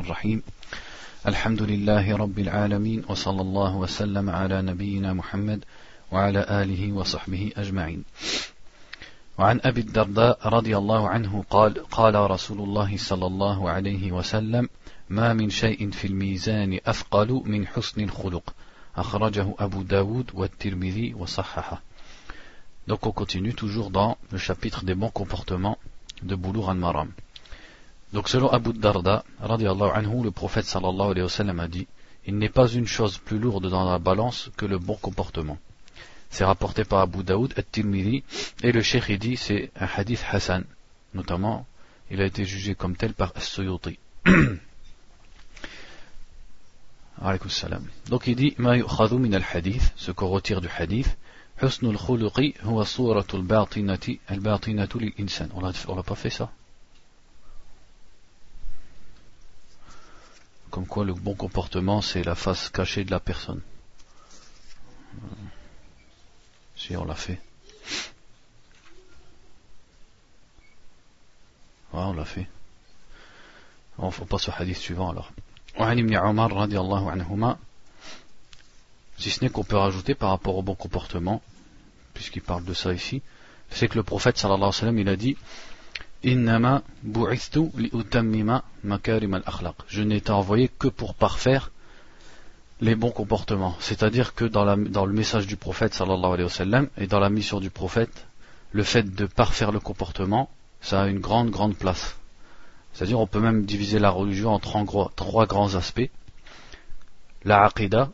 الرحيم. الحمد لله رب العالمين وصلى الله وسلم على نبينا محمد وعلى آله وصحبه أجمعين. وعن أبي الدرداء رضي الله عنه قال قال رسول الله صلى الله عليه وسلم ما من شيء في الميزان أثقل من حسن الخلق أخرجه أبو داود والترمذي وصححه. Donc on continue toujours dans le chapitre des bons comportements de Boulour al-Maram. Donc selon Abu Darda, anhu, le prophète sallallahu alayhi wa sallam a dit Il n'est pas une chose plus lourde dans la balance que le bon comportement. C'est rapporté par Abu Daoud at-Tirmidhi et le Cheikh dit c'est un hadith Hassan. Notamment, il a été jugé comme tel par As-Suyuti. Donc il dit Ma al-hadith, ce qu'on retire du hadith, Husnul. On l'a pas fait ça? Comme quoi le bon comportement, c'est la face cachée de la personne. Si on l'a fait. Ouais, on l'a fait. On passe au hadith suivant alors. Si ce n'est qu'on peut rajouter par rapport au bon comportement, puisqu'il parle de ça ici, c'est que le prophète sallallahu alayhi wa sallam, il a dit je n'ai été envoyé que pour parfaire les bons comportements. C'est-à-dire que dans, le message du prophète sallallahu et dans la mission du prophète, le fait de parfaire le comportement, ça a une grande, grande place. C'est-à-dire on peut même diviser la religion en trois, trois grands aspects. La aqidah,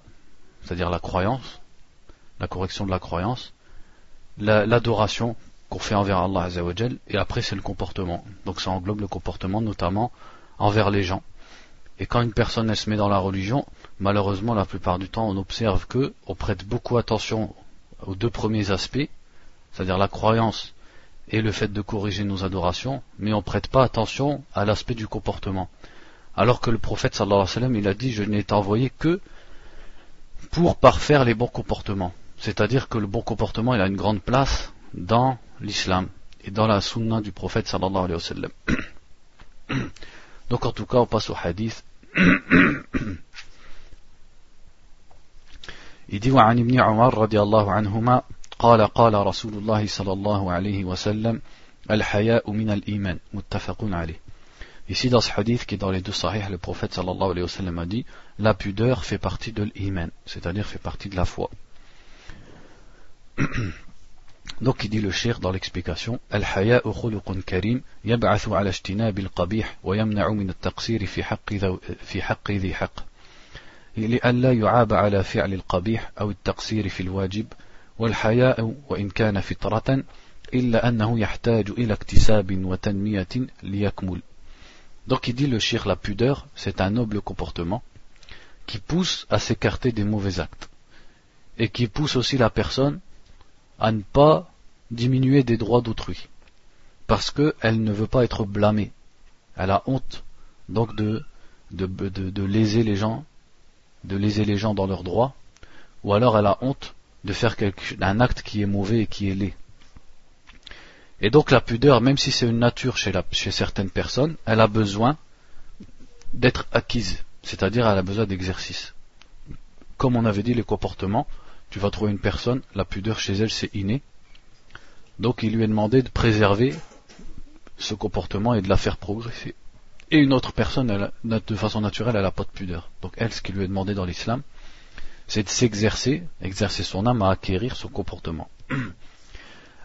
c'est-à-dire la croyance, la correction de la croyance, l'adoration, qu'on fait envers Allah Azzawajal, et après c'est le comportement. Donc ça englobe le comportement notamment envers les gens. Et quand une personne elle se met dans la religion, malheureusement la plupart du temps on observe que on prête beaucoup attention aux deux premiers aspects, c'est-à-dire la croyance et le fait de corriger nos adorations, mais on prête pas attention à l'aspect du comportement. Alors que le prophète sallallahu alayhi wa sallam, il a dit je n'ai été envoyé que pour parfaire les bons comportements. C'est-à-dire que le bon comportement il a une grande place dans l'islam et dans la sunna du prophète sallallahu alayhi wa sallam. Donc en tout cas, on passe au hadith. Il dit وعن ابن عمر رضي الله عنهما قال قال رسول الله صلى الله عليه وسلم من الإيمان متفق عليه Ici dans ce hadith qui est dans les deux sahih, le prophète sallallahu alayhi wa sallam a dit La pudeur fait partie de l'iman, c'est-à-dire fait partie de la foi. Donc il dit le shir dans l'explication Al-haya'u khuluqun karim yab'athu ala ijtinab al-qabih wa yamna'u min at-taqsir fi haqqi fi haqqi dhi haqq لئلا يعاب على فعل القبيح أو التقصير في الواجب والحياء وإن كان فطرة إلا أنه يحتاج إلى اكتساب وتنمية ليكمل Donc il dit le shir la pudeur c'est un noble comportement qui pousse à s'écarter des mauvais actes et qui pousse aussi la personne à ne pas diminuer des droits d'autrui, parce qu'elle ne veut pas être blâmée. Elle a honte donc de, de, de, léser les gens, de léser les gens dans leurs droits, ou alors elle a honte de faire quelque, un acte qui est mauvais et qui est laid. Et donc la pudeur, même si c'est une nature chez, la, chez certaines personnes, elle a besoin d'être acquise, c'est-à-dire elle a besoin d'exercice. Comme on avait dit les comportements, tu vas trouver une personne, la pudeur chez elle c'est inné. Donc il lui est demandé de préserver ce comportement et de la faire progresser. Et une autre personne, elle, de façon naturelle, elle n'a pas de pudeur. Donc elle, ce qui lui est demandé dans l'islam, c'est de s'exercer, exercer son âme à acquérir son comportement.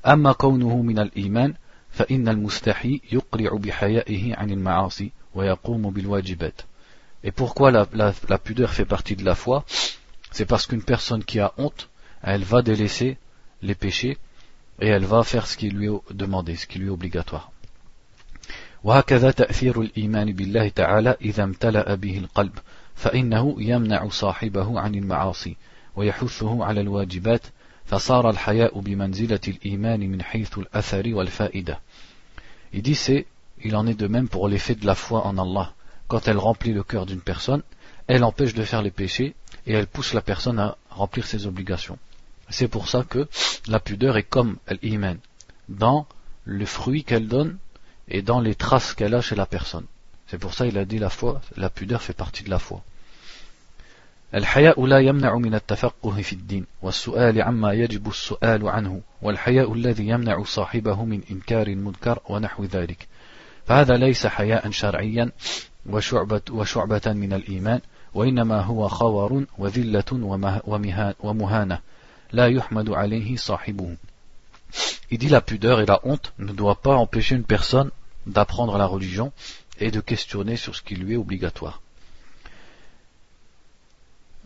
أما كونه من الإيمان فإن المستحي يقرع بحيائه عن المعاصي ويقوم بالواجبات. Et pourquoi la, la, la pudeur fait partie de la foi c'est parce qu'une personne qui a honte, elle va délaisser les péchés et elle va faire ce qui lui est demandé, ce qui lui est obligatoire. وهكذا تأثير الإيمان بالله تعالى إذا امتلأ به القلب فإنه يمنع صاحبه عن المعاصي ويحثه على الواجبات فصار الحياء بمنزلة الإيمان من حيث الأثر والفائدة. Il dit c'est, il en est de même pour l'effet de la foi en Allah. Quand elle remplit le cœur d'une personne, elle empêche de faire les péchés et elle pousse la personne à remplir ses obligations. C'est pour ça que la pudeur est comme l'iman, dans le fruit qu'elle donne et dans les traces qu'elle a chez la personne. C'est pour ça qu'il a dit la foi, la pudeur fait partie de la foi. الحياء لا يمنع من التفقه في الدين والسؤال عما يجب السؤال عنه والحياء الذي يمنع صاحبه من إنكار المنكر ونحو ذلك فهذا ليس حياء شرعيا وشعبة, وشعبة من الإيمان وإنما هو خور وذلة ومهانة لا يحمد عليه صاحبه Il dit la pudeur et la honte ne doivent pas empêcher une personne d'apprendre la religion et de questionner sur ce qui lui est obligatoire.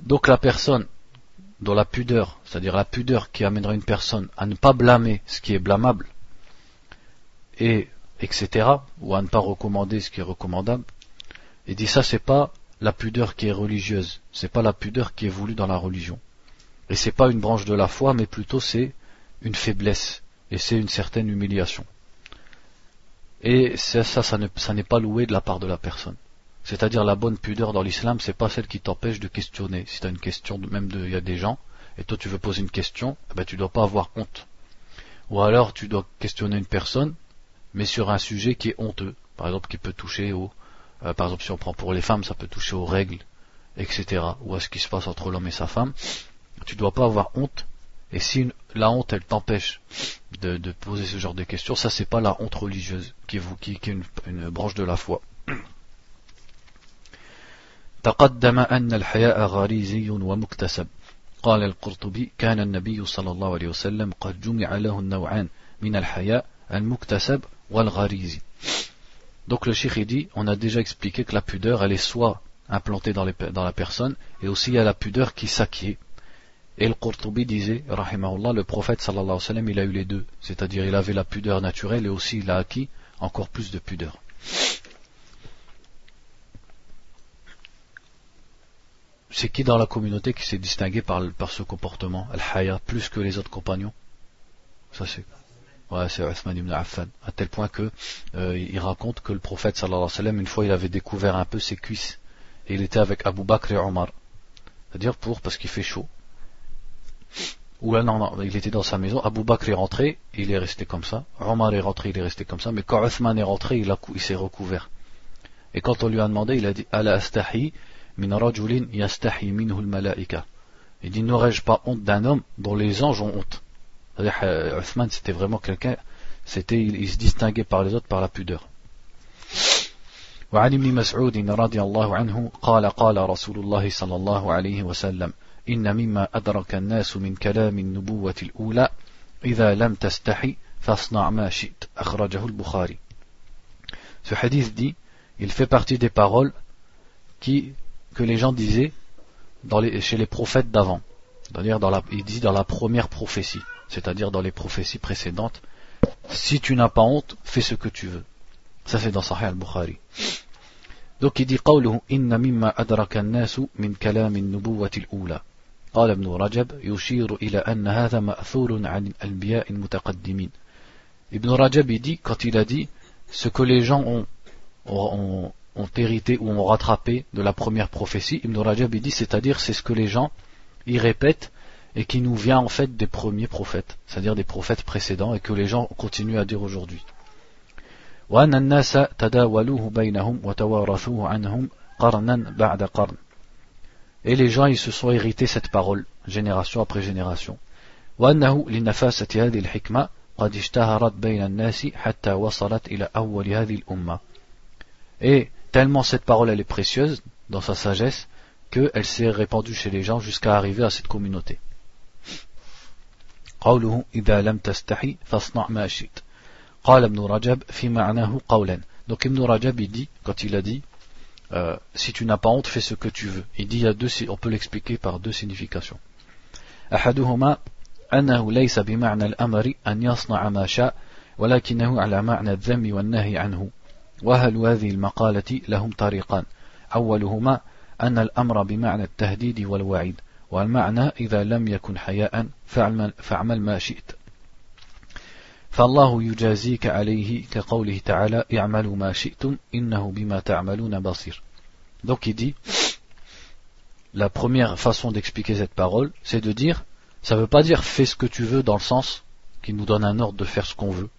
Donc la personne dont la pudeur, c'est-à-dire la pudeur qui amènera une personne à ne pas blâmer ce qui est blâmable, et etc., ou à ne pas recommander ce qui est recommandable, il dit ça c'est pas la pudeur qui est religieuse, c'est pas la pudeur qui est voulue dans la religion. Et c'est pas une branche de la foi, mais plutôt c'est une faiblesse, et c'est une certaine humiliation. Et ça, ça, ça n'est pas loué de la part de la personne. C'est-à-dire la bonne pudeur dans l'islam, c'est pas celle qui t'empêche de questionner. Si tu une question, même il y a des gens, et toi tu veux poser une question, eh ben tu dois pas avoir honte. Ou alors tu dois questionner une personne, mais sur un sujet qui est honteux. Par exemple, qui peut toucher au, euh, par exemple si on prend pour les femmes, ça peut toucher aux règles, etc. Ou à ce qui se passe entre l'homme et sa femme. Tu dois pas avoir honte. Et si la honte, elle t'empêche de, poser ce genre de questions, ça c'est pas la honte religieuse qui est, qui, qui est une branche de la foi. تقدم أن الحياء غريزي ومكتسب قال القرطبي كان النبي صلى الله عليه وسلم قد جمع له النوعان من الحياء المكتسب والغريزي donc le cheikh dit, on a déjà expliqué que la pudeur, elle est soit implantée dans, la personne, et aussi il y a la pudeur qui s'acquiert. Et le Qurtubi disait, rahimahullah, le prophète sallallahu alayhi wa sallam, il a eu les deux. C'est-à-dire, il avait la pudeur naturelle et aussi il a acquis encore plus de pudeur. c'est qui dans la communauté qui s'est distingué par, par ce comportement, Al-Haya, plus que les autres compagnons? Ça c'est. Ouais, c'est Uthman ibn Affan. À tel point que euh, il raconte que le prophète sallallahu alayhi wa sallam, une fois il avait découvert un peu ses cuisses. Et il était avec Abu Bakr et Omar. C'est-à-dire pour, parce qu'il fait chaud. Ou là, non, il était dans sa maison. Abu Bakr est rentré, il est resté comme ça. Omar est rentré, il est resté comme ça. Mais quand Uthman est rentré, il, s'est recouvert. Et quand on lui a demandé, il a dit, Ala astahi il dit n'aurais-je pas honte d'un homme dont les anges ont honte? euh, Uthman c'était vraiment quelqu'un c'était il, se distinguait par les autres par la pudeur وعن ابن مسعود رضي الله عنه قال قال رسول الله صلى الله عليه وسلم إن مما أدرك الناس من كلام النبوة الأولى إذا لم تستحي فاصنع ما شئت أخرجه البخاري Ce hadith dit, il fait partie des paroles qui que les gens disaient chez les prophètes d'avant. C'est-à-dire dans la, il dit dans la première prophétie, c'est-à-dire dans les prophéties précédentes. Si tu n'as pas honte, fais ce que tu veux. Ça c'est dans Sahih al-Bukhari. Donc il dit قوله إن مما أدرك الناس من كلام النبوة الأولى قال ابن رجب يشير إلى أن هذا مأثور عن الأنبياء المتقدمين Ibn Rajab il dit, quand il a dit, ce que les gens ont, ont, ont hérité ou ont rattrapé de la première prophétie. Ibn Rajab dit, c'est-à-dire c'est ce que les gens y répètent et qui nous vient en fait des premiers prophètes, c'est-à-dire des prophètes précédents et que les gens continuent à dire aujourd'hui. Et les gens ils se sont hérité cette parole génération après génération. Et tellement cette parole elle est précieuse dans sa sagesse qu'elle s'est répandue chez les gens jusqu'à arriver à cette communauté. قوله إذا لم تستحي فاصنع ما شئت. قال ابن رجب في معناه قولا. Donc Ibn Rajab il dit quand il a dit euh, si tu n'as pas honte fais ce que tu veux. Il dit il y a deux on peut l'expliquer par deux significations. أحدهما أنه ليس بمعنى الأمر أن يصنع ما شاء ولكنه على معنى الذم والنهي عنه. وهل هذه المقالة لهم طريقان؟ أولهما أن الأمر بمعنى التهديد والوعيد. والمعنى إذا لم يكن حياء فاعمل, فاعمل ما شئت فالله يجازيك عليه كقوله تعالى اعملوا ما شئتم إنه بما تعملون بصير Donc il dit, la première façon d'expliquer cette parole, c'est de dire, ça ne veut pas dire fais ce que tu veux dans le sens qui nous donne un ordre de faire ce qu'on veut,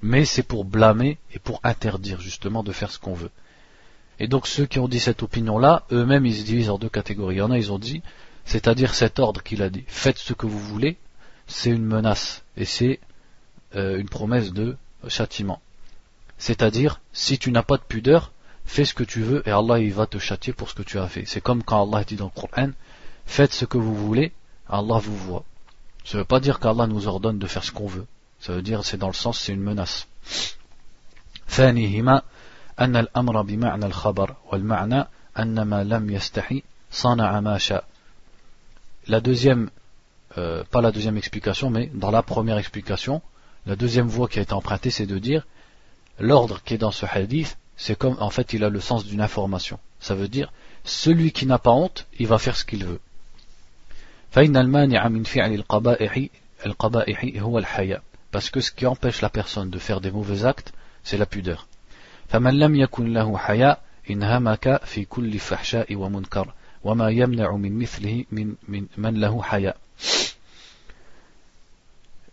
mais c'est pour blâmer et pour interdire justement de faire ce qu'on veut. Et donc ceux qui ont dit cette opinion-là, eux-mêmes ils se divisent en deux catégories. Il y en a, ils ont dit, c'est-à-dire cet ordre qu'il a dit, faites ce que vous voulez, c'est une menace et c'est euh, une promesse de châtiment. C'est-à-dire, si tu n'as pas de pudeur, fais ce que tu veux et Allah il va te châtier pour ce que tu as fait. C'est comme quand Allah dit dans le Coran, faites ce que vous voulez, Allah vous voit. Ça ne veut pas dire qu'Allah nous ordonne de faire ce qu'on veut. Ça veut dire, c'est dans le sens, c'est une menace. أن الأمر بمعنى الخبر والمعنى أن ما لم يستحي صنع ما شاء La deuxième, euh, pas la deuxième explication, mais dans la première explication, la deuxième voie qui a été empruntée, c'est de dire l'ordre qui est dans ce hadith, c'est comme en fait il a le sens d'une information. Ça veut dire celui qui n'a pas honte, il va faire ce qu'il veut. Parce que ce qui empêche la personne de faire des mauvais actes, c'est la pudeur. فمن لم يكن له حياء انهمك في كل فحشاء ومنكر وما يمنع من مثله من, من, من له حياء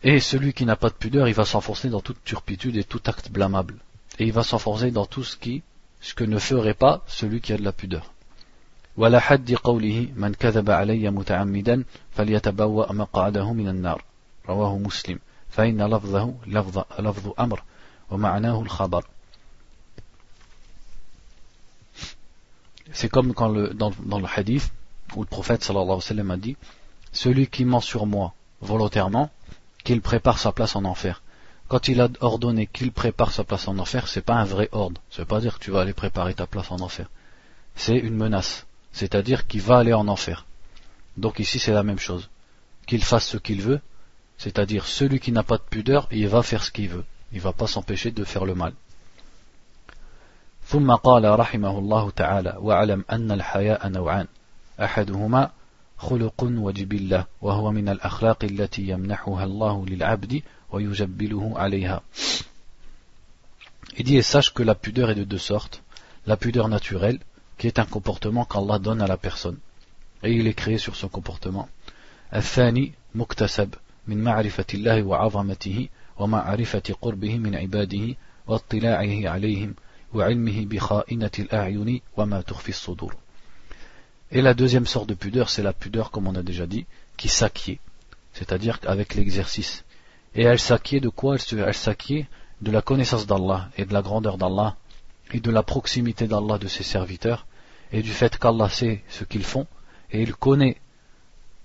Et celui qui n'a pas de pudeur, il va s'enfoncer dans toute turpitude et tout acte blâmable. Et il va s'enfoncer dans tout ce qui, ce que ne ferait pas celui qui a de la pudeur. ولا C'est comme quand dans, le hadith où le prophète sallallahu wa sallam a dit Celui qui ment sur moi volontairement, qu'il prépare sa place en enfer. Quand il a ordonné qu'il prépare sa place en enfer, c'est pas un vrai ordre. Ça veut pas dire que tu vas aller préparer ta place en enfer. C'est une menace. C'est-à-dire qu'il va aller en enfer. Donc ici c'est la même chose. Qu'il fasse ce qu'il veut, c'est-à-dire celui qui n'a pas de pudeur, il va faire ce qu'il veut. Il va pas s'empêcher de faire le mal. ثم قال رحمه الله تعالى واعلم أن الحياء نوعان أحدهما خلق وجبلة وهو من الأخلاق التي يمنحها الله للعبد ويجبله عليها Il dit et sache que la pudeur est de deux sortes. La pudeur naturelle, qui est un comportement qu'Allah donne à la personne. Et il est créé sur ce comportement. الثاني مكتسب من معرفة الله وعظمته ومعرفة قربه من عباده واطلاعه عليهم Et la deuxième sorte de pudeur, c'est la pudeur, comme on a déjà dit, qui s'acquiert, c'est-à-dire avec l'exercice. Et elle s'acquiert de quoi? Elle s'acquiert de la connaissance d'Allah et de la grandeur d'Allah et de la proximité d'Allah de ses serviteurs et du fait qu'Allah sait ce qu'ils font et il connaît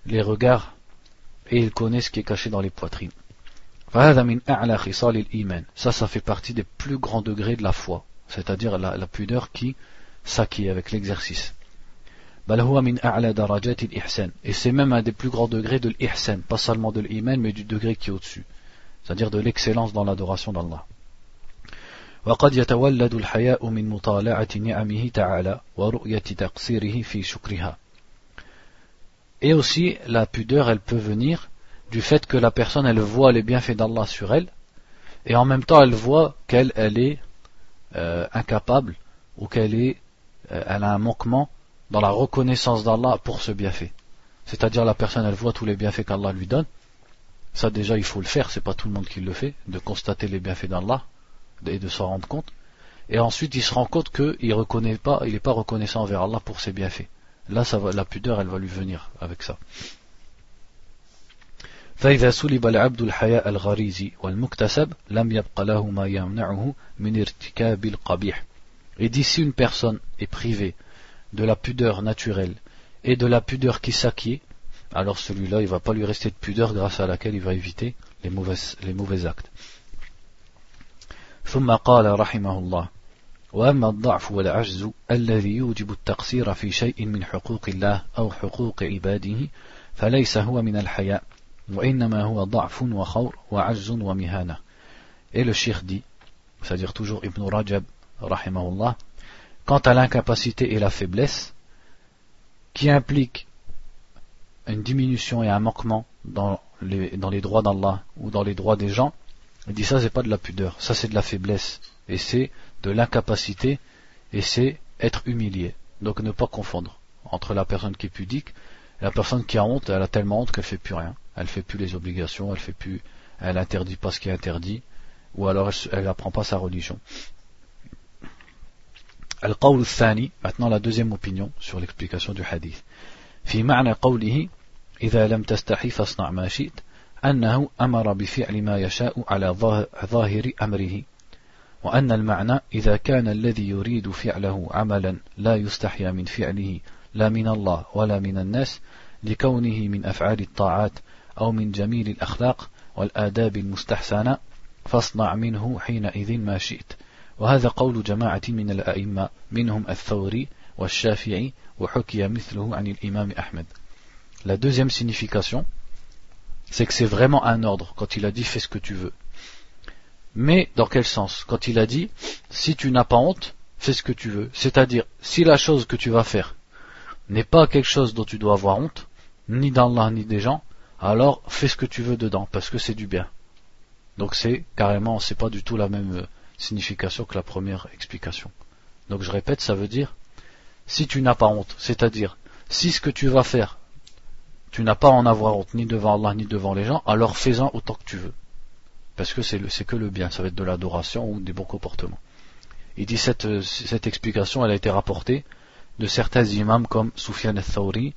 les regards et il connaît ce qui est caché dans les poitrines. Ça, ça fait partie des plus grands degrés de la foi c'est-à-dire la, la, pudeur qui s'acquiert avec l'exercice. Et c'est même un des plus grands degrés de l'ihsan, pas seulement de l'iman, mais du degré qui est au-dessus, c'est-à-dire de l'excellence dans l'adoration d'Allah. وقد يتولد الحياء من مطالعة نعمه تعالى ورؤية تقصيره في شكرها. Et aussi, la pudeur, elle peut venir du fait que la personne, elle voit les bienfaits d'Allah sur elle, et en même temps, elle voit qu'elle, elle est euh, incapable ou qu'elle est, euh, elle a un manquement dans la reconnaissance d'Allah pour ce bienfait. C'est-à-dire la personne, elle voit tous les bienfaits qu'Allah lui donne. Ça déjà, il faut le faire. C'est pas tout le monde qui le fait, de constater les bienfaits d'Allah et de s'en rendre compte. Et ensuite, il se rend compte qu'il reconnaît pas, il n'est pas reconnaissant envers Allah pour ses bienfaits. Là, ça va, la pudeur, elle va lui venir avec ça. فإذا سلب العبد الحياء الغريزي والمكتسب لم يبق له ما يمنعه من ارتكاب القبيح Et d'ici une personne est privée de la pudeur naturelle et de la pudeur qui s'acquiert, alors celui-là, il ne va pas lui rester de pudeur grâce à laquelle il va éviter les mauvais, les mauvais actes. ثم قال رحمه الله وأما الضعف والعجز الذي يوجب التقصير في شيء من حقوق الله أو حقوق عباده فليس هو من الحياء et le shir dit, c'est-à-dire toujours Ibn Rajab, rahimahullah, quant à l'incapacité et la faiblesse, qui implique une diminution et un manquement dans les, dans les droits d'Allah ou dans les droits des gens, il dit ça c'est pas de la pudeur, ça c'est de la faiblesse, et c'est de l'incapacité, et c'est être humilié. Donc ne pas confondre entre la personne qui est pudique et la personne qui a honte, elle a tellement honte qu'elle fait plus rien elle fait plus les obligations, elle fait plus, elle interdit pas ce qui est interdit, ou alors elle, n'apprend pas sa religion. القول الثاني maintenant la deuxième opinion sur l'explication du hadith في معنى قوله إذا لم تستحي فاصنع ما شئت أنه أمر بفعل ما يشاء على ظاهر أمره وأن المعنى إذا كان الذي يريد فعله عملا لا يستحيا من فعله لا من الله ولا من الناس لكونه من أفعال الطاعات أو من جميل الأخلاق والآداب المستحسنة فاصنع منه حينئذ ما شئت وهذا قول جماعة من الأئمة منهم الثوري والشافعي وحكي مثله عن الإمام أحمد La deuxième signification, c'est que c'est vraiment un ordre quand il a dit fais ce que tu veux. Mais dans quel sens Quand il a dit si tu n'as pas honte, fais ce que tu veux. C'est-à-dire, si la chose que tu vas faire n'est pas quelque chose dont tu dois avoir honte, ni d'Allah ni des gens, alors fais ce que tu veux dedans, parce que c'est du bien. Donc c'est carrément, c'est pas du tout la même euh, signification que la première explication. Donc je répète, ça veut dire si tu n'as pas honte, c'est-à-dire si ce que tu vas faire, tu n'as pas à en avoir honte ni devant Allah ni devant les gens, alors fais-en autant que tu veux. Parce que c'est que le bien, ça va être de l'adoration ou des bons comportements. Il dit cette, euh, cette explication, elle a été rapportée de certains imams comme Soufiane al-Thawri,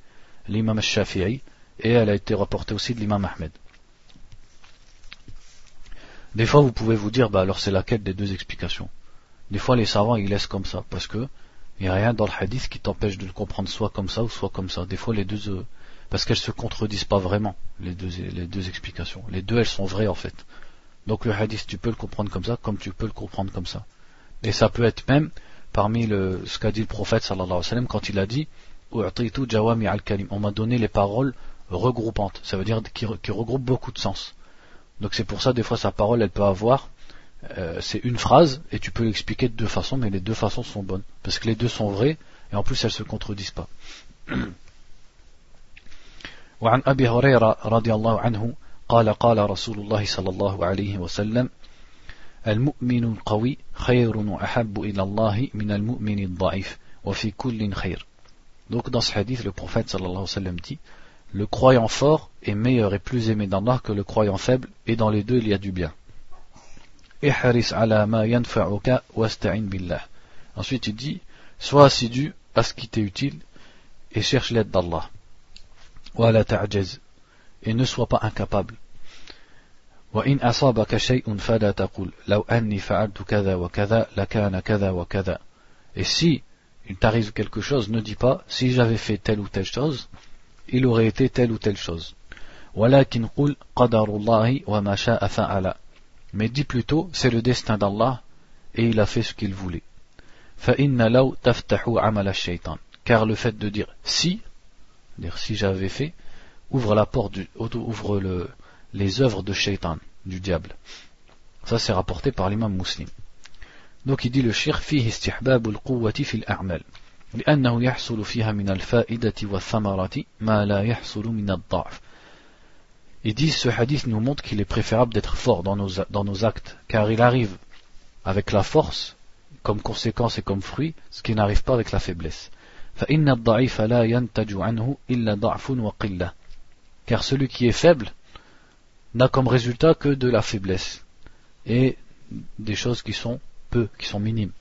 l'imam al-Shafi'i, et elle a été rapportée aussi de l'imam Ahmed. Des fois, vous pouvez vous dire, bah alors c'est laquelle des deux explications Des fois, les savants, ils laissent comme ça, parce que il n'y a rien dans le hadith qui t'empêche de le comprendre soit comme ça ou soit comme ça. Des fois, les deux, euh, parce qu'elles se contredisent pas vraiment, les deux, les deux explications. Les deux, elles sont vraies en fait. Donc le hadith, tu peux le comprendre comme ça, comme tu peux le comprendre comme ça. Et ça peut être même parmi le, ce qu'a dit le prophète sallallahu alayhi wa sallam quand il a dit on m'a donné les paroles regroupantes, ça veut dire qui, qui regroupent beaucoup de sens. Donc c'est pour ça des fois sa parole elle peut avoir euh, c'est une phrase et tu peux l'expliquer de deux façons, mais les deux façons sont bonnes parce que les deux sont vraies et en plus elles se contredisent pas. وعن أبي هريرة رضي الله عنه قال قال رسول الله صلى الله عليه وسلم المؤمن القوي خير وأحب إلى الله من المؤمن الضعيف وفي كل خير Donc dans ce hadith, le prophète sallallahu alayhi wa sallam dit le croyant fort est meilleur et plus aimé d'Allah que le croyant faible, et dans les deux il y a du bien. Ensuite il dit Sois assidu à ce qui t'est utile et cherche l'aide d'Allah. Et ne sois pas incapable. Et si il t'arrive quelque chose, ne dis pas si j'avais fait telle ou telle chose, il aurait été telle ou telle chose. Mais dis plutôt, c'est le destin d'Allah et il a fait ce qu'il voulait. Car le fait de dire si, dire si j'avais fait, ouvre la porte, du, ouvre le, les œuvres de shaitan, du diable. Ça c'est rapporté par l'imam muslim. Donc il dit le shir fi istihbabul quwwati fil a'mal. لأنه يحصل فيها من الفائدة والثمرة ما لا يحصل من الضعف Il dit ce hadith nous montre qu'il est préférable d'être fort dans nos, dans nos actes car il arrive avec la force comme conséquence et comme fruit ce qui n'arrive pas avec la faiblesse. فإن الضعيف لا ينتج عنه إلا ضعف وقلة car celui qui est faible n'a comme résultat que de la faiblesse et des choses qui sont peu, qui sont minimes.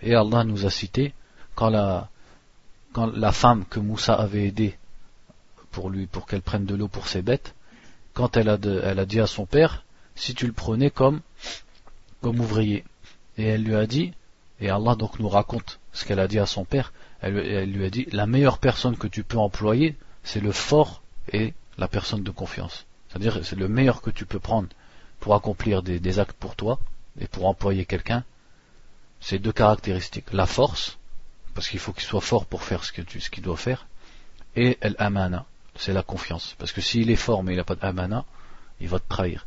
Et Allah nous a cité quand la, femme que Moussa avait aidée pour lui pour qu'elle prenne de l'eau pour ses bêtes, quand elle a, elle a dit à son père, si tu le prenais comme comme ouvrier, et elle lui a dit, et Allah donc nous raconte ce qu'elle a dit à son père, elle, lui a dit la meilleure personne que tu peux employer, c'est le fort et la personne de confiance. C'est-à-dire c'est le meilleur que tu peux prendre pour accomplir des, actes pour toi et pour employer quelqu'un. C'est deux caractéristiques. La force, parce qu'il faut qu'il soit fort pour faire ce qu'il doit faire, et l'amana, c'est la confiance. Parce que s'il est fort mais il n'a pas d'amana, il va te trahir.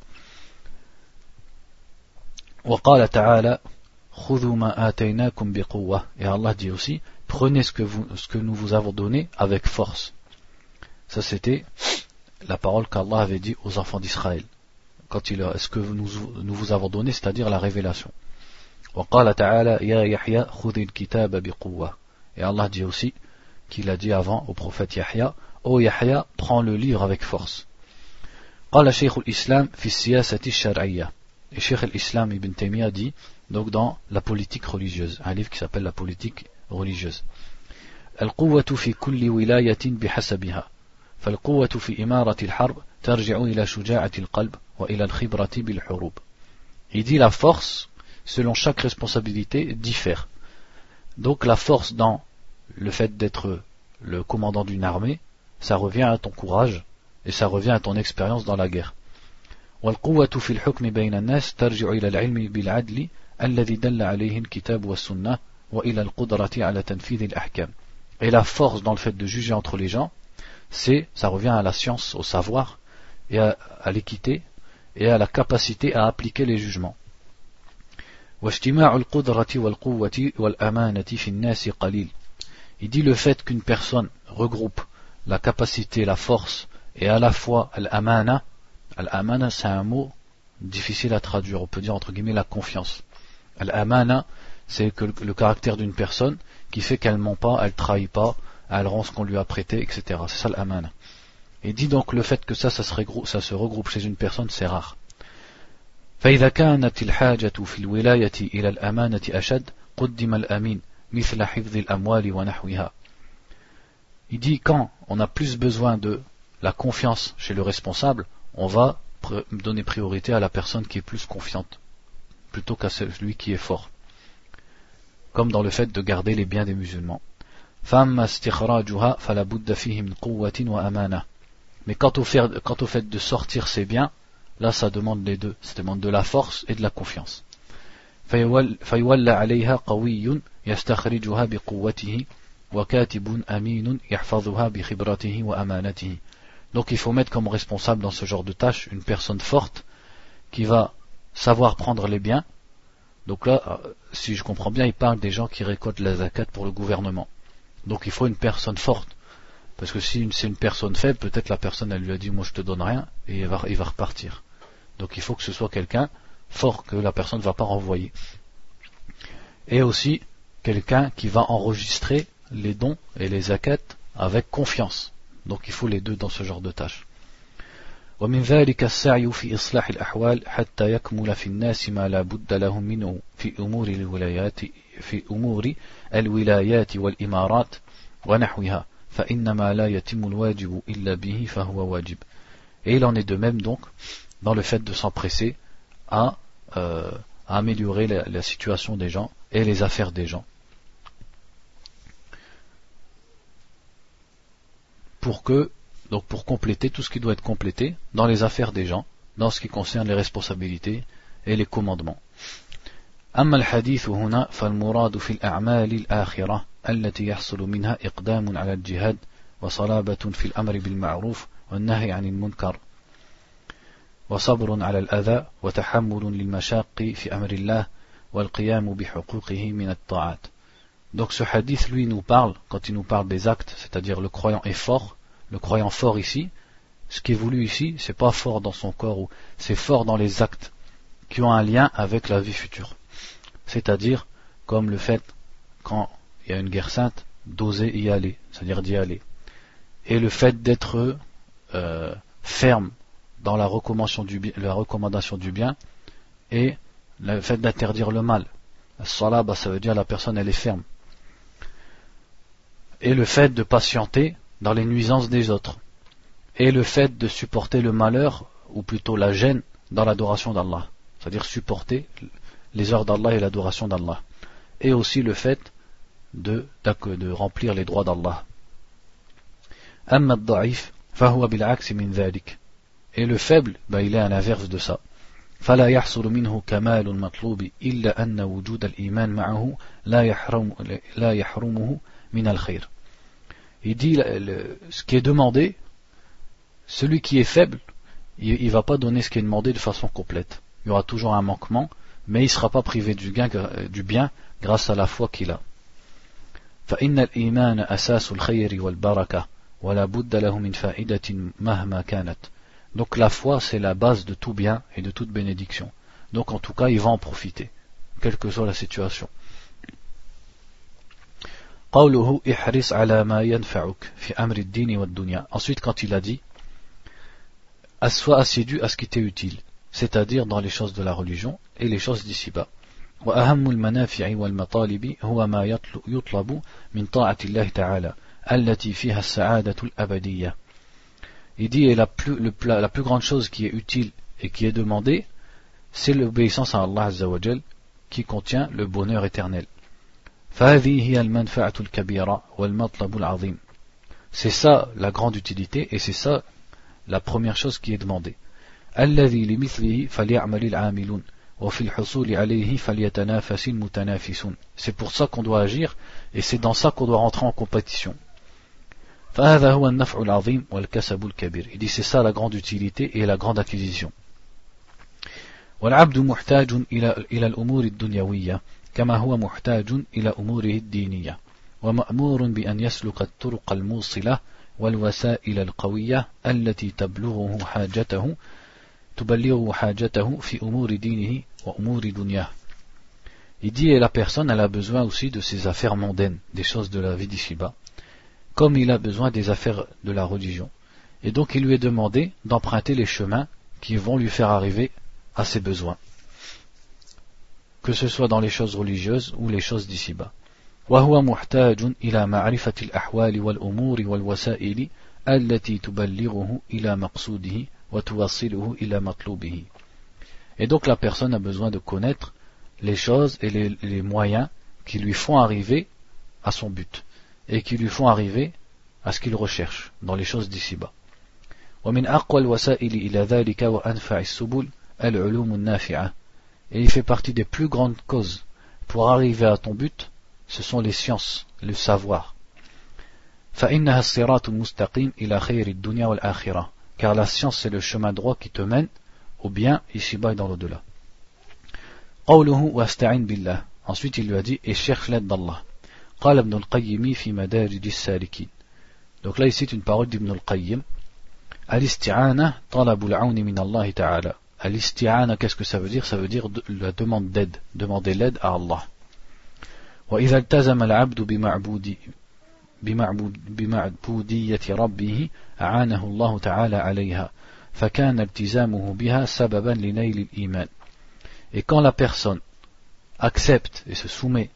Et Allah dit aussi, prenez ce que nous vous avons donné avec force. Ça c'était la parole qu'Allah avait dit aux enfants d'Israël Quand il ce que nous, nous vous avons donné, c'est-à-dire la révélation. Et Allah dit aussi qu'il a dit avant au prophète Yahya, Ô prends le livre avec force. قال شيخ الإسلام في السياسة الشرعية Et Cheikh al-Islam ibn Taymiyyah dit, donc dans la politique religieuse, un livre qui s'appelle la politique religieuse. القوة في كل ولاية بحسبها فالقوة في إمارة الحرب ترجع إلى شجاعة القلب وإلى الخبرة بالحروب Il dit la force, selon chaque responsabilité, diffère. Donc la force dans le fait d'être le commandant d'une armée, ça revient à ton courage et ça revient à ton expérience dans la guerre. والقوة في الحكم بين الناس ترجع إلى العلم بالعدل الذي دل عليه الكتاب والسنة وإلى القدرة على تنفيذ الأحكام. Et la force dans le fait de juger entre les gens, c'est, ça revient à la science, au savoir, et à, l'équité, et à la capacité à appliquer les jugements. Il dit le fait qu'une personne regroupe la capacité, la force et à la fois l'amana. L'amana c'est un mot difficile à traduire, on peut dire entre guillemets la confiance. L'amana c'est le caractère d'une personne qui fait qu'elle ne ment pas, elle trahit pas, elle rend ce qu'on lui a prêté, etc. C'est ça l'amana. Et dit donc le fait que ça, ça se regroupe, ça se regroupe chez une personne, c'est rare. فإذا كانت الحاجة في الولاية إلى الأمانة أشد قدم الأمين مثل حفظ الأموال ونحوها. Il dit quand on a plus besoin de la confiance chez le responsable, on va donner priorité à la personne qui est plus confiante plutôt qu'à celui qui est fort comme dans le fait de garder les biens des musulmans. Mais quant au, fait, quant au fait de sortir ces biens, là ça demande les deux, ça demande de la force et de la confiance. Donc il faut mettre comme responsable dans ce genre de tâche une personne forte qui va savoir prendre les biens donc là, euh, si je comprends bien, il parle des gens qui récoltent la zakat pour le gouvernement. Donc il faut une personne forte. Parce que si c'est une personne faible, peut-être la personne elle lui a dit moi je te donne rien et il va, il va repartir. Donc il faut que ce soit quelqu'un fort que la personne ne va pas renvoyer. Et aussi quelqu'un qui va enregistrer les dons et les zakat avec confiance. Donc il faut les deux dans ce genre de tâches. ومن ذلك السعي في إصلاح الأحوال حتى يكمل في الناس ما لا بد لهم منه في أمور الولايات في أمور الولايات والإمارات ونحوها فإنما لا يتم الواجب إلا به فهو واجب Et il en est de même donc dans le fait de s'empresser à, euh, à améliorer la, la situation des gens et les affaires des gens. Pour que donc pour compléter tout ce qui doit être complété dans les affaires des gens, dans ce qui concerne les responsabilités et les commandements. أما الحديث هنا فالمراد في الأعمال الآخرة التي يحصل منها إقدام على الجهاد وصلابة في الأمر بالمعروف والنهي عن المنكر وصبر على الأذى وتحمل للمشاق في أمر الله والقيام بحقوقه من الطاعات. Donc ce hadith, lui, nous parle, quand il nous parle des actes, c'est-à-dire le croyant est fort, le croyant fort ici, ce qui est voulu ici, c'est pas fort dans son corps, c'est fort dans les actes qui ont un lien avec la vie future. C'est-à-dire, comme le fait, quand il y a une guerre sainte, d'oser y aller, c'est-à-dire d'y aller. Et le fait d'être euh, ferme dans la recommandation, du, bien et le fait d'interdire le mal. La bah, ça veut dire la personne elle est ferme. Et le fait de patienter dans les nuisances des autres, et le fait de supporter le malheur, ou plutôt la gêne, dans l'adoration d'Allah, c'est-à-dire supporter les heures d'Allah et l'adoration d'Allah, et aussi le fait de, de remplir les droits d'Allah. Et le faible, ben, il est un inverse de ça. فلا يحصل منه كمال المطلوب إلا أن وجود الإيمان معه لا يحرم لا يحرمه من الخير il dit ce qui est demandé, celui qui est faible, il ne va pas donner ce qui est demandé de façon complète. Il y aura toujours un manquement, mais il ne sera pas privé du, bien grâce à la foi qu'il a. Donc la foi c'est la base de tout bien et de toute bénédiction. Donc en tout cas il va en profiter, quelle que soit la situation. Ensuite, quand il a dit, sois assidu à ce qui t'est utile, c'est-à-dire dans les choses de la religion et les choses d'ici-bas. وأهم المنافع والمطالب هو ما يطلب من طاعة الله تعالى التي فيها السعادة الأبدية. Il dit et la plus, le, la plus grande chose qui est utile et qui est demandée, c'est l'obéissance à Allah Azzawajal qui contient le bonheur éternel. فهذه هي المنفعة الكبيرة والمطلب العظيم. C'est ça la grande utilité et c'est ça la première chose qui est demandée. الذي لمثله فليعمل العاملون c'est pour ça qu'on doit agir et c'est dans ça qu'on doit rentrer en compétition. Il dit c'est ça la grande utilité et la grande acquisition. والعبد محتاج إلى إلى الأمور الدنيوية كما هو محتاج إلى أموره الدينية ومأمور بأن يسلك الطرق الموصلة والوسائل القوية التي تبلغه حاجته il dit et la personne elle a besoin aussi de ses affaires mondaines, des choses de la vie d'ici-bas, comme il a besoin des affaires de la religion. Et donc il lui est demandé d'emprunter les chemins qui vont lui faire arriver à ses besoins, que ce soit dans les choses religieuses ou les choses d'ici-bas. Et donc la personne a besoin de connaître les choses et les, moyens qui lui font arriver à son but et qui lui font arriver à ce qu'il recherche dans les choses d'ici-bas. Et il fait partie des plus grandes causes pour arriver à ton but, ce sont les sciences, le savoir car la science c'est le chemin droit qui te mène au bien ici-bas et dans l'au-delà. Ensuite il lui a dit et cherche l'aide d'Allah. Donc là ici c'est une parole d'Ibn al-Qayyim. Al-isti'ana talabul auni min Allah ta'ala. Al-isti'ana qu'est-ce que ça veut dire Ça veut dire la demande d'aide, demander l'aide à Allah. وإذا التزم العبد بمعبود بمعبودية ربه أعانه الله تعالى عليها فكان التزامه بها سببا لنيل الإيمان Et quand la personne accepte et se soumet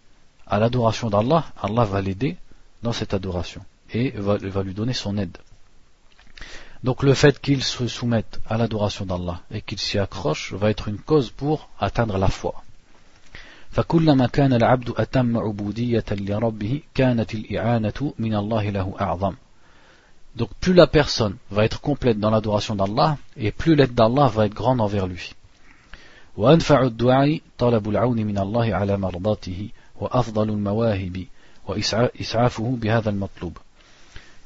à l'adoration d'Allah, Allah va l'aider dans cette adoration et va, va lui donner son aide. Donc le fait qu'il se soumette à l'adoration d'Allah et qu'il s'y accroche va être une cause pour atteindre la foi. فكلما كان العبد أتم عبودية لربه كانت الإعانة من الله له أعظم Donc plus la personne va être complète dans l'adoration d'Allah et plus l'aide d'Allah va être grande envers lui. وأنفع الدعاء طلب العون من الله على مرضاته وأفضل المواهب وإسعافه بهذا المطلوب.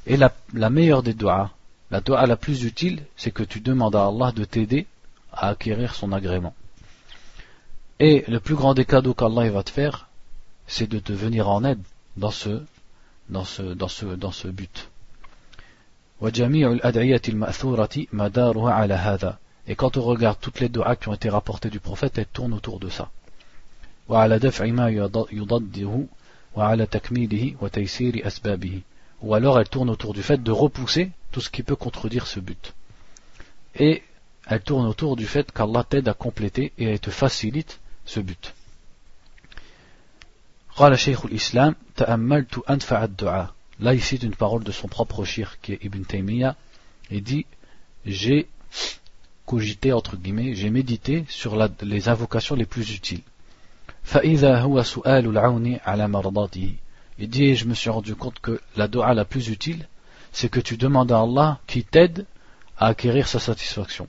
Et la, la meilleure des du'as, la dua la plus utile, c'est que tu demandes à Allah de t'aider à acquérir son agrément. Et le plus grand des cadeaux qu'Allah va te faire, c'est de te venir en aide dans ce, dans ce, dans ce, dans ce but. Et quand on regarde toutes les doigts qui ont été rapportées du prophète, elles tournent autour de ça. Ou alors elles tournent autour du fait de repousser tout ce qui peut contredire ce but. Et elles tournent autour du fait qu'Allah t'aide à compléter et te facilite ce but. قال شيخ الإسلام تأملت أنفع الدعاء Là, ici, une parole de son propre shir, qui est Ibn Taymiyyah, il dit J'ai cogité, entre guillemets, j'ai médité sur la, les invocations les plus utiles. فإذا هو سؤال العون على مرضاته Il dit Je me suis rendu compte que la dua la plus utile, c'est que tu demandes à Allah qui t'aide à acquérir sa satisfaction.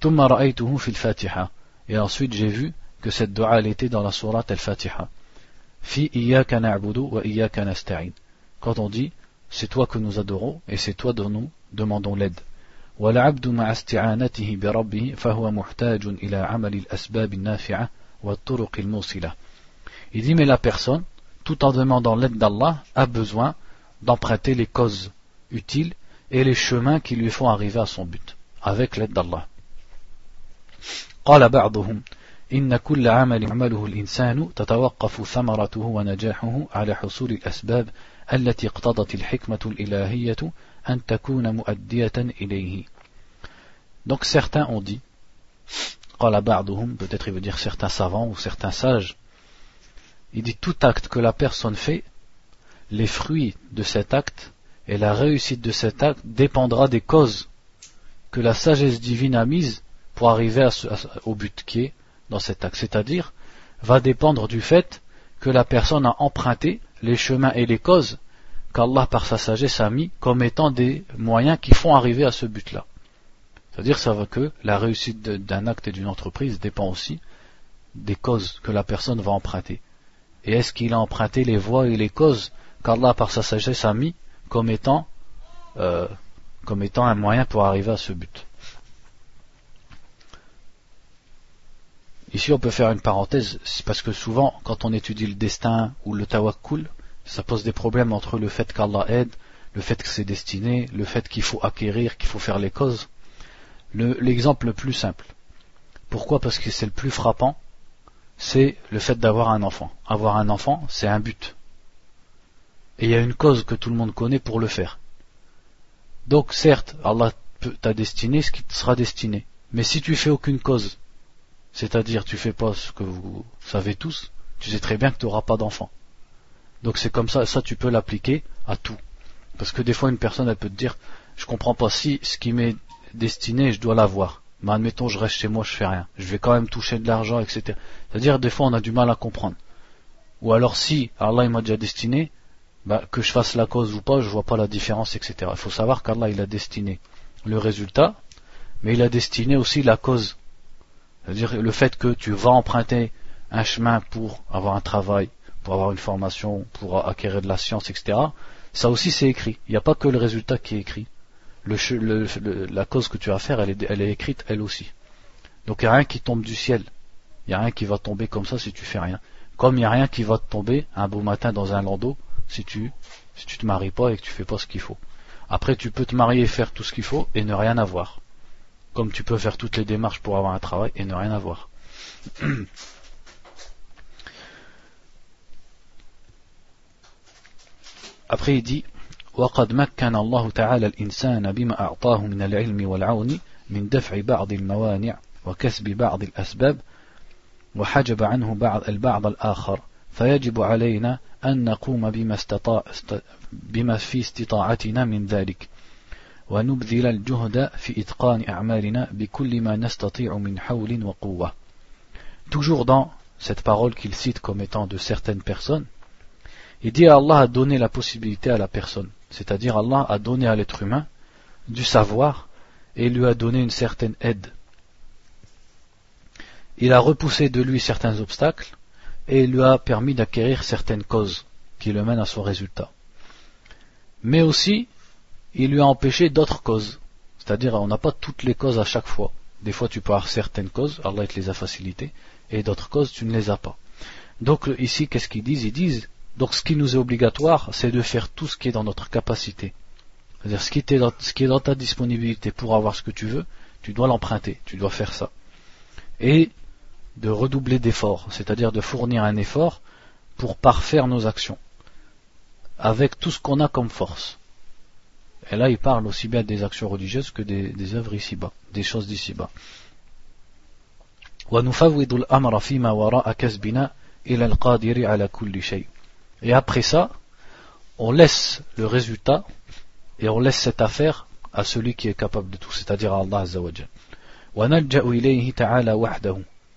ثم رأيته في الفاتحة Et ensuite, j'ai vu que cette dua elle était dans la sourate al-Fatiha. Fi iyyaka na'budu wa iyyaka nasta'in. Quand on dit c'est toi que nous adorons et c'est toi dont nous demandons l'aide. والعبد مع استعانته بربه فهو محتاج إلى عمل الأسباب النافعة والطرق الموصلة. Il dit mais la personne, tout en demandant l'aide d'Allah, a besoin d'emprunter les causes utiles et les chemins qui lui font arriver à son but, avec l'aide d'Allah. قال بعضهم إن كل عمل يعمله الإنسان تتوقف ثمرته ونجاحه على حصول الأسباب التي اقتضت الحكمة الإلهية أن تكون مؤدية إليه. Donc certains ont dit peut-être il veut dire certains savants ou certains sages, il dit tout acte que la personne fait, les fruits de cet acte et la réussite de cet acte dépendra des causes que la sagesse divine a mises pour arriver au but qui est dans cet acte. C'est-à-dire, va dépendre du fait que la personne a emprunté les chemins et les causes qu'Allah par sa sagesse a mis comme étant des moyens qui font arriver à ce but-là. C'est-à-dire ça veut que la réussite d'un acte et d'une entreprise dépend aussi des causes que la personne va emprunter. Et est-ce qu'il a emprunté les voies et les causes qu'Allah par sa sagesse a mis comme étant, euh, comme étant un moyen pour arriver à ce but? Ici on peut faire une parenthèse, parce que souvent quand on étudie le destin ou le tawakkul, ça pose des problèmes entre le fait qu'Allah aide, le fait que c'est destiné, le fait qu'il faut acquérir, qu'il faut faire les causes. L'exemple le, plus simple. Pourquoi? Parce que c'est le plus frappant, c'est le fait d'avoir un enfant. Avoir un enfant, c'est un but. Et il y a une cause que tout le monde connaît pour le faire. Donc certes, Allah t'a destiné ce qui te sera destiné. Mais si tu fais aucune cause, c'est-à-dire tu fais pas ce que vous savez tous, tu sais très bien que tu n'auras pas d'enfant. Donc c'est comme ça, ça tu peux l'appliquer à tout. Parce que des fois une personne elle peut te dire, je comprends pas si ce qui m'est destiné, je dois l'avoir. Mais admettons, je reste chez moi, je fais rien. Je vais quand même toucher de l'argent, etc. C'est-à-dire des fois on a du mal à comprendre. Ou alors si Allah il m'a déjà destiné, bah, que je fasse la cause ou pas, je vois pas la différence, etc. Il faut savoir qu'Allah il a destiné le résultat, mais il a destiné aussi la cause. C'est-à-dire le fait que tu vas emprunter un chemin pour avoir un travail, pour avoir une formation, pour acquérir de la science, etc. Ça aussi c'est écrit. Il n'y a pas que le résultat qui est écrit. la cause que tu vas faire, elle est, elle est écrite elle aussi. Donc il n'y a rien qui tombe du ciel. Il n'y a rien qui va tomber comme ça si tu fais rien. Comme il n'y a rien qui va te tomber un beau matin dans un landau si tu si tu te maries pas et que tu fais pas ce qu'il faut. Après tu peux te marier et faire tout ce qu'il faut et ne rien avoir. Comme tu peux faire toutes les démarches pour avoir un travail et ne rien avoir. Après il dit وقد مكن الله تعالى الإنسان بما أعطاه من العلم والعون من دفع بعض الموانع وكسب بعض الأسباب وحجب عنه بعض البعض الآخر فيجب علينا أن نقوم بما, استطاع بما في استطاعتنا من ذلك ونبذل الجهد في إتقان أعمالنا بكل ما نستطيع من حول وقوة Toujours dans cette parole qu'il cite comme étant de certaines personnes, Il dit Allah a donné la possibilité à la personne, c'est-à-dire Allah a donné à l'être humain du savoir et lui a donné une certaine aide. Il a repoussé de lui certains obstacles et il lui a permis d'acquérir certaines causes qui le mènent à son résultat. Mais aussi, il lui a empêché d'autres causes. C'est-à-dire, on n'a pas toutes les causes à chaque fois. Des fois, tu peux avoir certaines causes, Allah te les a facilitées, et d'autres causes, tu ne les as pas. Donc, ici, qu'est-ce qu'ils disent? Ils disent, donc ce qui nous est obligatoire, c'est de faire tout ce qui est dans notre capacité. C'est-à-dire ce, ce qui est dans ta disponibilité pour avoir ce que tu veux, tu dois l'emprunter, tu dois faire ça. Et de redoubler d'efforts, c'est-à-dire de fournir un effort pour parfaire nos actions, avec tout ce qu'on a comme force. Et là, il parle aussi bien des actions religieuses que des, œuvres ici-bas, des choses d'ici-bas. Et après ça, on laisse le résultat et on laisse cette affaire à celui qui est capable de tout, c'est-à-dire à Allah Azza wa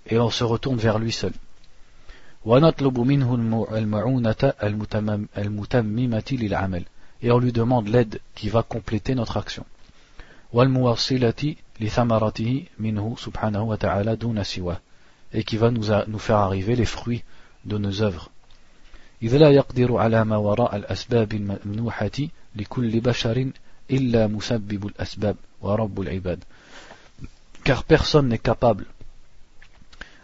Et on se retourne vers lui seul Et on lui demande l'aide qui va compléter notre action. Et qui va nous, nous faire arriver les fruits de nos œuvres. إذ لا يقدر على ما وراء الأسباب الممنوحة لكل بشر إلا مسبب الأسباب ورب العباد car personne n'est capable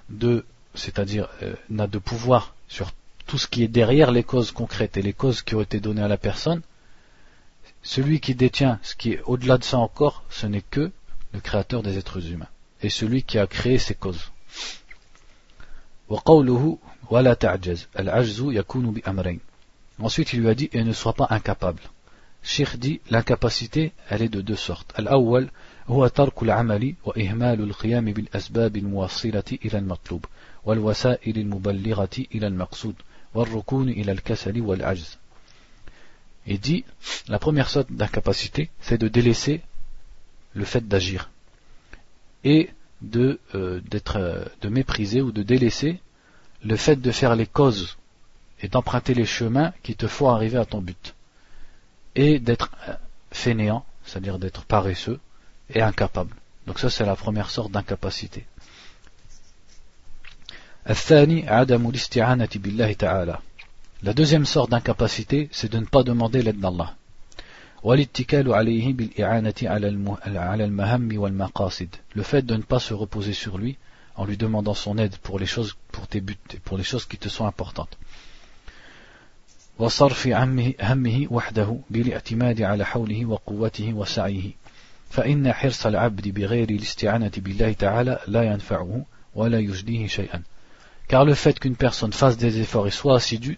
de c'est-à-dire euh, n'a de pouvoir sur tout ce qui est derrière les causes concrètes et les causes qui ont été données à la personne celui qui détient ce qui est au-delà de ça encore ce n'est que le créateur des êtres humains et celui qui a créé ces causes وقوله ولا تعجز العجز يكون بأمرين ensuite il lui a dit et ne sois pas incapable Sheikh dit l'incapacité elle est de deux sortes الأول هو ترك العمل وإهمال القيام بالأسباب الموصلة إلى المطلوب والوسائل المبلغة إلى المقصود والركون إلى الكسل والعجز il dit, la première sorte d'incapacité, c'est de délaisser le fait d'agir et de, euh, euh, de mépriser ou de délaisser le fait de faire les causes et d'emprunter les chemins qui te font arriver à ton but et d'être euh, fainéant, c'est-à-dire d'être paresseux et incapable. Donc ça c'est la première sorte d'incapacité. La deuxième sorte d'incapacité, c'est de ne pas demander l'aide d'Allah. Le fait de ne pas se reposer sur lui en lui demandant son aide pour les choses, pour tes buts et pour les choses qui te sont importantes. وصرف همه وحده بالاعتماد على حوله وقوته وسعيه فإن حرص العبد بغير الاستعانة بالله تعالى لا ينفعه ولا يجديه شيئا car le fait qu'une personne fasse des efforts et soit assidue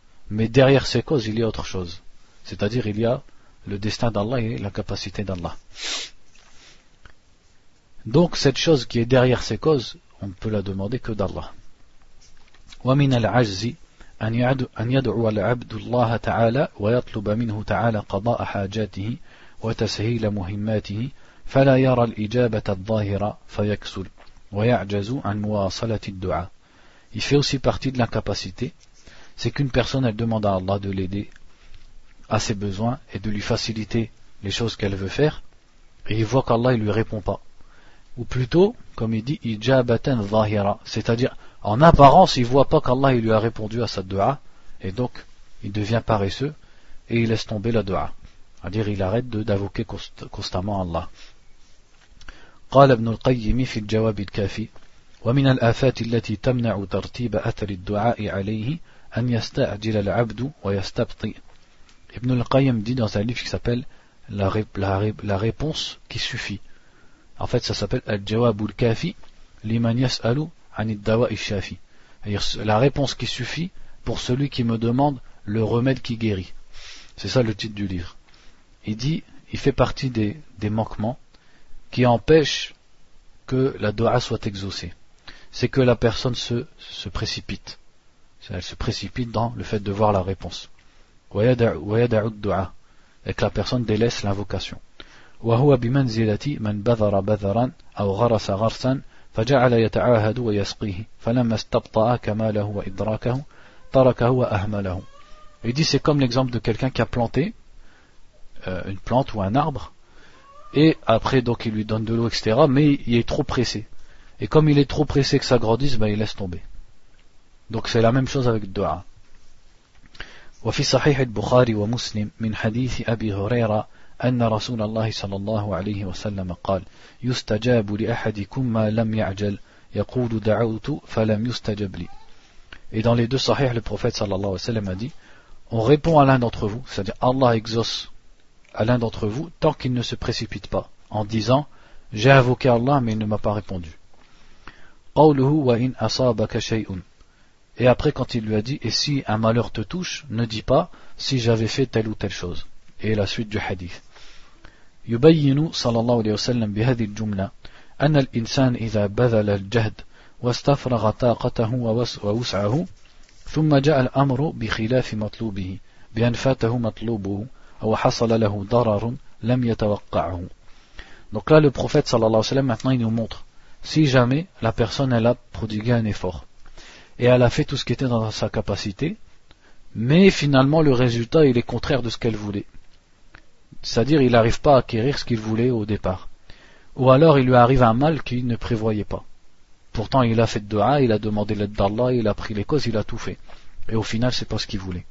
Mais derrière ces causes, il y a autre chose. C'est-à-dire, il y a le destin d'Allah et la capacité d'Allah. Donc, cette chose qui est derrière ces causes, on ne peut la demander que d'Allah. ومن العجز أن يدعو العبد الله تعالى ويطلب منه تعالى قضاء حاجاته وتسهيل مهماته فلا يرى الإجابة الظاهرة فيكسل ويعجز عن مواصلة الدعاء Il fait aussi partie de l'incapacité, c'est qu'une personne elle demande à Allah de l'aider à ses besoins et de lui faciliter les choses qu'elle veut faire, et il voit qu'Allah ne lui répond pas. Ou plutôt, comme il dit, ijabatan zahira, c'est-à-dire en apparence, il voit pas qu'Allah lui a répondu à sa dua, et donc il devient paresseux et il laisse tomber la dua. C'est-à-dire il arrête d'invoquer constamment Allah. قال ابن القيم في الجواب الكافي ومن الآفات التي تمنع ترتيب أثر الدعاء عليه An yasta'jil al-abdu wa yastabti. Ibn al-Qayyim dit dans un livre qui s'appelle la, réponse qui suffit. En fait, ça s'appelle al-jawabul kafi liman yas'alu anid dawa shafi. La réponse qui suffit pour celui qui me demande le remède qui guérit. C'est ça le titre du livre. Il dit, il fait partie des, manquements qui empêchent que la doa soit exaucée. C'est que la personne se précipite. Elle se précipite dans le fait de voir la réponse. Et que la personne délaisse l'invocation. فجعل يتعاهد ويسقيه فلما استبطأ كماله وإدراكه تركه وأهمله Il dit c'est comme l'exemple de quelqu'un qui a planté euh, une plante ou un arbre et après donc il lui donne de l'eau etc mais il est trop pressé et comme il est trop pressé que ça grandisse ben, il laisse tomber Donc c'est la même chose avec le dua وفي صحيح البخاري ومسلم من حديث أبي هريرة أن رسول الله صلى الله عليه وسلم قال يستجاب لأحدكم ما لم يعجل يقول دعوت فلم يستجب لي Et dans les deux sahih, le prophète sallallahu alayhi wa sallam a dit On répond à l'un d'entre vous, c'est-à-dire Allah exauce à l'un d'entre vous tant qu'il ne se précipite pas, en disant J'ai invoqué Allah mais il ne m'a pas répondu. Et après, quand il lui a dit Et si un malheur te touche, ne dis pas Si j'avais fait telle ou telle chose. Et la suite du hadith. يبين صلى الله عليه وسلم بهذه الجملة أن الإنسان إذا بذل الجهد واستفرغ طاقته ووسعه ثم جاء الأمر بخلاف مطلوبه بأن فاته مطلوبه أو حصل له ضرر لم يتوقعه Donc là, le prophète sallallahu alayhi wa sallam, maintenant, il nous montre, si jamais la personne, elle a prodigué un effort, et elle a fait tout ce qui était dans sa capacité, mais finalement, le résultat, il est contraire de ce qu'elle voulait. C'est-à-dire, il n'arrive pas à acquérir ce qu'il voulait au départ. Ou alors, il lui arrive un mal qu'il ne prévoyait pas. Pourtant, il a fait de dua, il a demandé l'aide d'Allah, il a pris les causes, il a tout fait. Et au final, c'est pas ce qu'il voulait.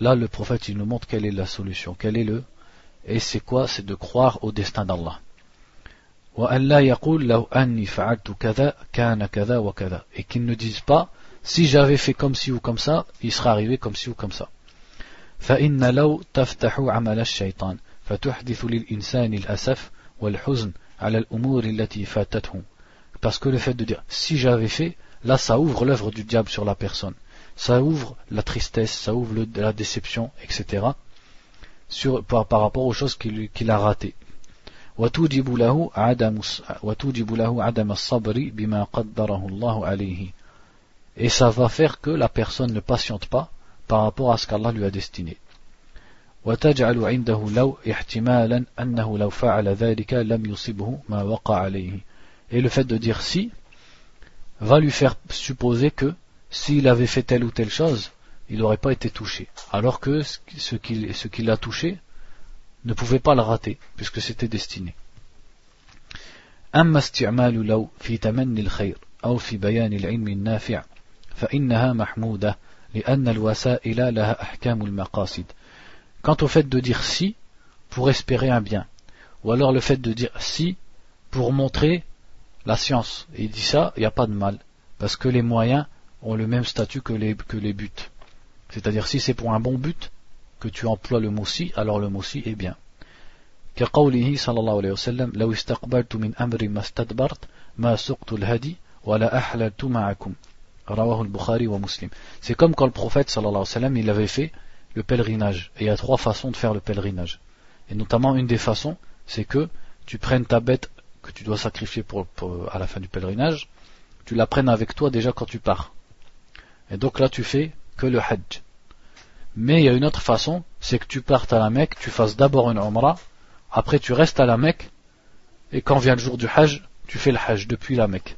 Là, le prophète, il nous montre quelle est la solution, quel est le, Et c'est quoi? C'est de croire au destin d'Allah. Et qu'ils ne disent pas si j'avais fait comme ci ou comme ça, il serait arrivé comme ci ou comme ça. فإن لو تفتح عمل الشيطان فتحدث للإنسان الأسف والحزن على الأمور التي فاتته parce que le fait de dire si j'avais fait là ça ouvre l'œuvre du diable sur la personne ça ouvre la tristesse ça ouvre le, la déception etc sur, par, par rapport aux choses qu'il qu a ratées وتوجب له عدم وتوجب له عدم الصبر بما قدره الله عليه et ça va faire que la personne ne patiente pas par rapport à ce qu'Allah lui a destiné. وتجعل عنده لو احتمالا أنه لو فعل ذلك لم يصبه ما وقع عليه. Et le fait de dire si va lui faire supposer que s'il avait fait telle ou telle chose, il n'aurait pas été touché. Alors que ce qui, ce qui l'a touché ne pouvait pas le rater, puisque c'était destiné. أما استعمال لو في تمني الخير أو في بيان العلم النافع فإنها محمودة لأن الوسائل لها أحكام المقاصد Quant au fait de dire si pour espérer un bien, ou alors le fait de dire si pour montrer la science, et il dit ça, il n'y a pas de mal, parce que les moyens ont le même statut que les, que les buts. C'est-à-dire si c'est pour un bon but que tu emploies le mot si, alors le mot si est bien. كقوله صلى الله عليه وسلم لو استقبلت من أمري ما استدبرت ما سقت الهدي ولا أحللت معكم Bukhari ou Muslim. C'est comme quand le prophète sallallahu alayhi wa sallam, il avait fait le pèlerinage. Et il y a trois façons de faire le pèlerinage. Et notamment une des façons, c'est que tu prennes ta bête que tu dois sacrifier pour, à la fin du pèlerinage, tu la prennes avec toi déjà quand tu pars. Et donc là tu fais que le hajj. Mais il y a une autre façon, c'est que tu partes à la Mecque, tu fasses d'abord une umrah, après tu restes à la Mecque, et quand vient le jour du hajj, tu fais le hajj depuis la Mecque.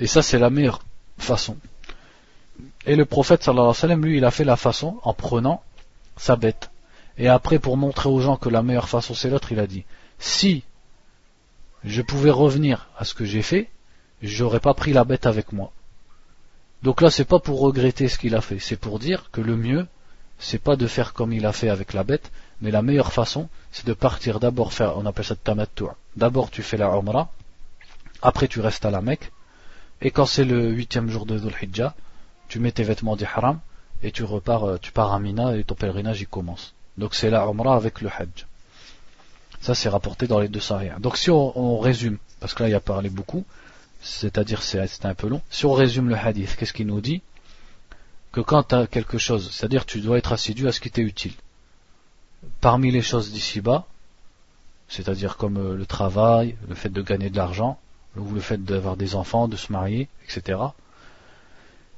Et ça c'est la meilleure façon. Et le prophète sallallahu alayhi wa sallam, lui, il a fait la façon en prenant sa bête. Et après, pour montrer aux gens que la meilleure façon c'est l'autre, il a dit, si je pouvais revenir à ce que j'ai fait, j'aurais pas pris la bête avec moi. Donc là, c'est pas pour regretter ce qu'il a fait, c'est pour dire que le mieux, c'est pas de faire comme il a fait avec la bête, mais la meilleure façon, c'est de partir d'abord faire, on appelle ça tamattu'. D'abord, tu fais la umrah, après tu restes à la Mecque, et quand c'est le huitième jour de Dhul Hijjah, tu mets tes vêtements d'ihram et tu repars, euh, tu pars à Mina et ton pèlerinage il commence. Donc c'est la Umrah avec le Hajj. Ça c'est rapporté dans les deux sahih. Donc si on, résume, parce que là il a parlé beaucoup, c'est-à-dire c'est un peu long, si on résume le hadith, qu'est-ce qu'il nous dit? Que quand tu as quelque chose, c'est-à-dire tu dois être assidu à ce qui t'est utile. Parmi les choses d'ici-bas, c'est-à-dire comme euh, le travail, le fait de gagner de l'argent, ou le fait d'avoir des enfants, de se marier, etc.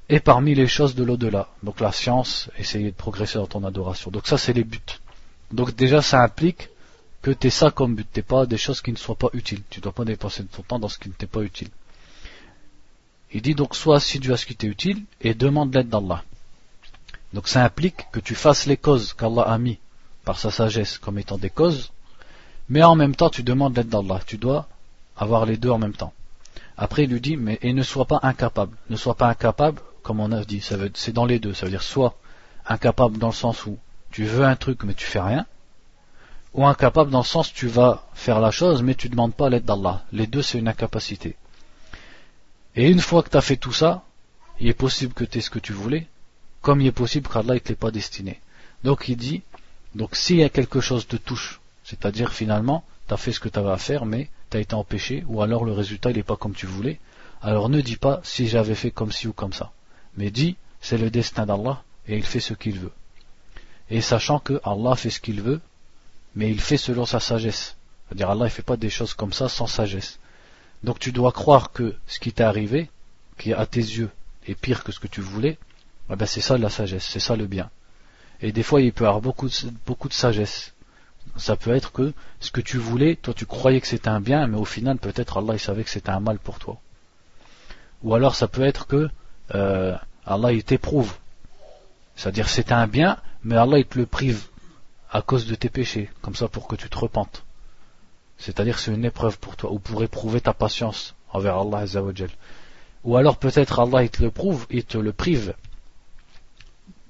Et parmi les choses de l'au-delà, donc la science, essayer de progresser dans ton adoration. Donc ça, c'est les buts. Donc déjà, ça implique que tu ça comme but, t'es pas des choses qui ne soient pas utiles. Tu ne dois pas dépenser ton temps dans ce qui ne t'est pas utile. Il dit donc sois assidu à ce qui t'est utile et demande l'aide d'Allah. Donc ça implique que tu fasses les causes qu'Allah a mis par sa sagesse comme étant des causes, mais en même temps tu demandes l'aide d'Allah. Tu dois avoir les deux en même temps. Après, il lui dit, mais et ne sois pas incapable. Ne sois pas incapable, comme on a dit, c'est dans les deux. Ça veut dire soit incapable dans le sens où tu veux un truc mais tu fais rien, ou incapable dans le sens tu vas faire la chose mais tu ne demandes pas l'aide d'Allah. Les deux, c'est une incapacité. Et une fois que tu as fait tout ça, il est possible que tu aies ce que tu voulais, comme il est possible qu'Allah ne l'ait pas destiné. Donc il dit, donc s'il y a quelque chose de touche, c'est-à-dire finalement, tu as fait ce que tu avais à faire, mais tu as été empêché, ou alors le résultat n'est pas comme tu voulais, alors ne dis pas si j'avais fait comme ci ou comme ça. Mais dis, c'est le destin d'Allah et il fait ce qu'il veut. Et sachant que Allah fait ce qu'il veut, mais il fait selon sa sagesse. C'est-à-dire Allah ne fait pas des choses comme ça sans sagesse. Donc tu dois croire que ce qui t'est arrivé, qui à tes yeux est pire que ce que tu voulais, ben c'est ça la sagesse, c'est ça le bien. Et des fois il peut y avoir beaucoup beaucoup de sagesse. Ça peut être que ce que tu voulais, toi tu croyais que c'était un bien, mais au final peut-être Allah il savait que c'était un mal pour toi. Ou alors ça peut être que euh, Allah il t'éprouve. C'est-à-dire c'est un bien, mais Allah il te le prive à cause de tes péchés, comme ça pour que tu te repentes. C'est-à-dire c'est une épreuve pour toi, ou pour éprouver ta patience envers Allah Azzawajal. Ou alors peut-être Allah il te le prouve, il te le prive,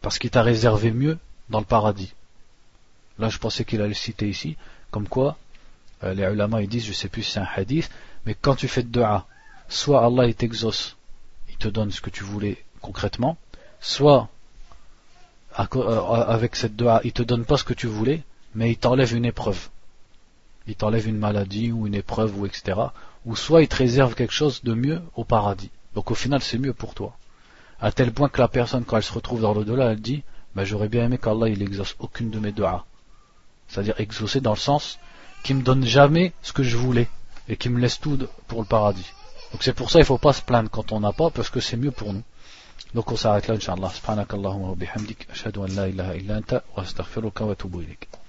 parce qu'il t'a réservé mieux dans le paradis Là, je pensais qu'il allait citer ici, comme quoi, euh, les ulama ils disent, je sais plus si c'est un hadith, mais quand tu fais de dua, soit Allah il t'exauce, il te donne ce que tu voulais concrètement, soit euh, avec cette dua, il te donne pas ce que tu voulais, mais il t'enlève une épreuve. Il t'enlève une maladie ou une épreuve ou etc. Ou soit il te réserve quelque chose de mieux au paradis. Donc au final c'est mieux pour toi. À tel point que la personne quand elle se retrouve dans l'au-delà, elle dit, ben, j'aurais bien aimé qu'Allah il exauce aucune de mes duas. C'est-à-dire exaucer dans le sens qui me donne jamais ce que je voulais et qui me laisse tout pour le paradis. Donc c'est pour ça il faut pas se plaindre quand on n'a pas parce que c'est mieux pour nous. Donc on s'arrête là, Inch'Allah. Subhanakallahumma wa an la ilaha illa anta wa wa.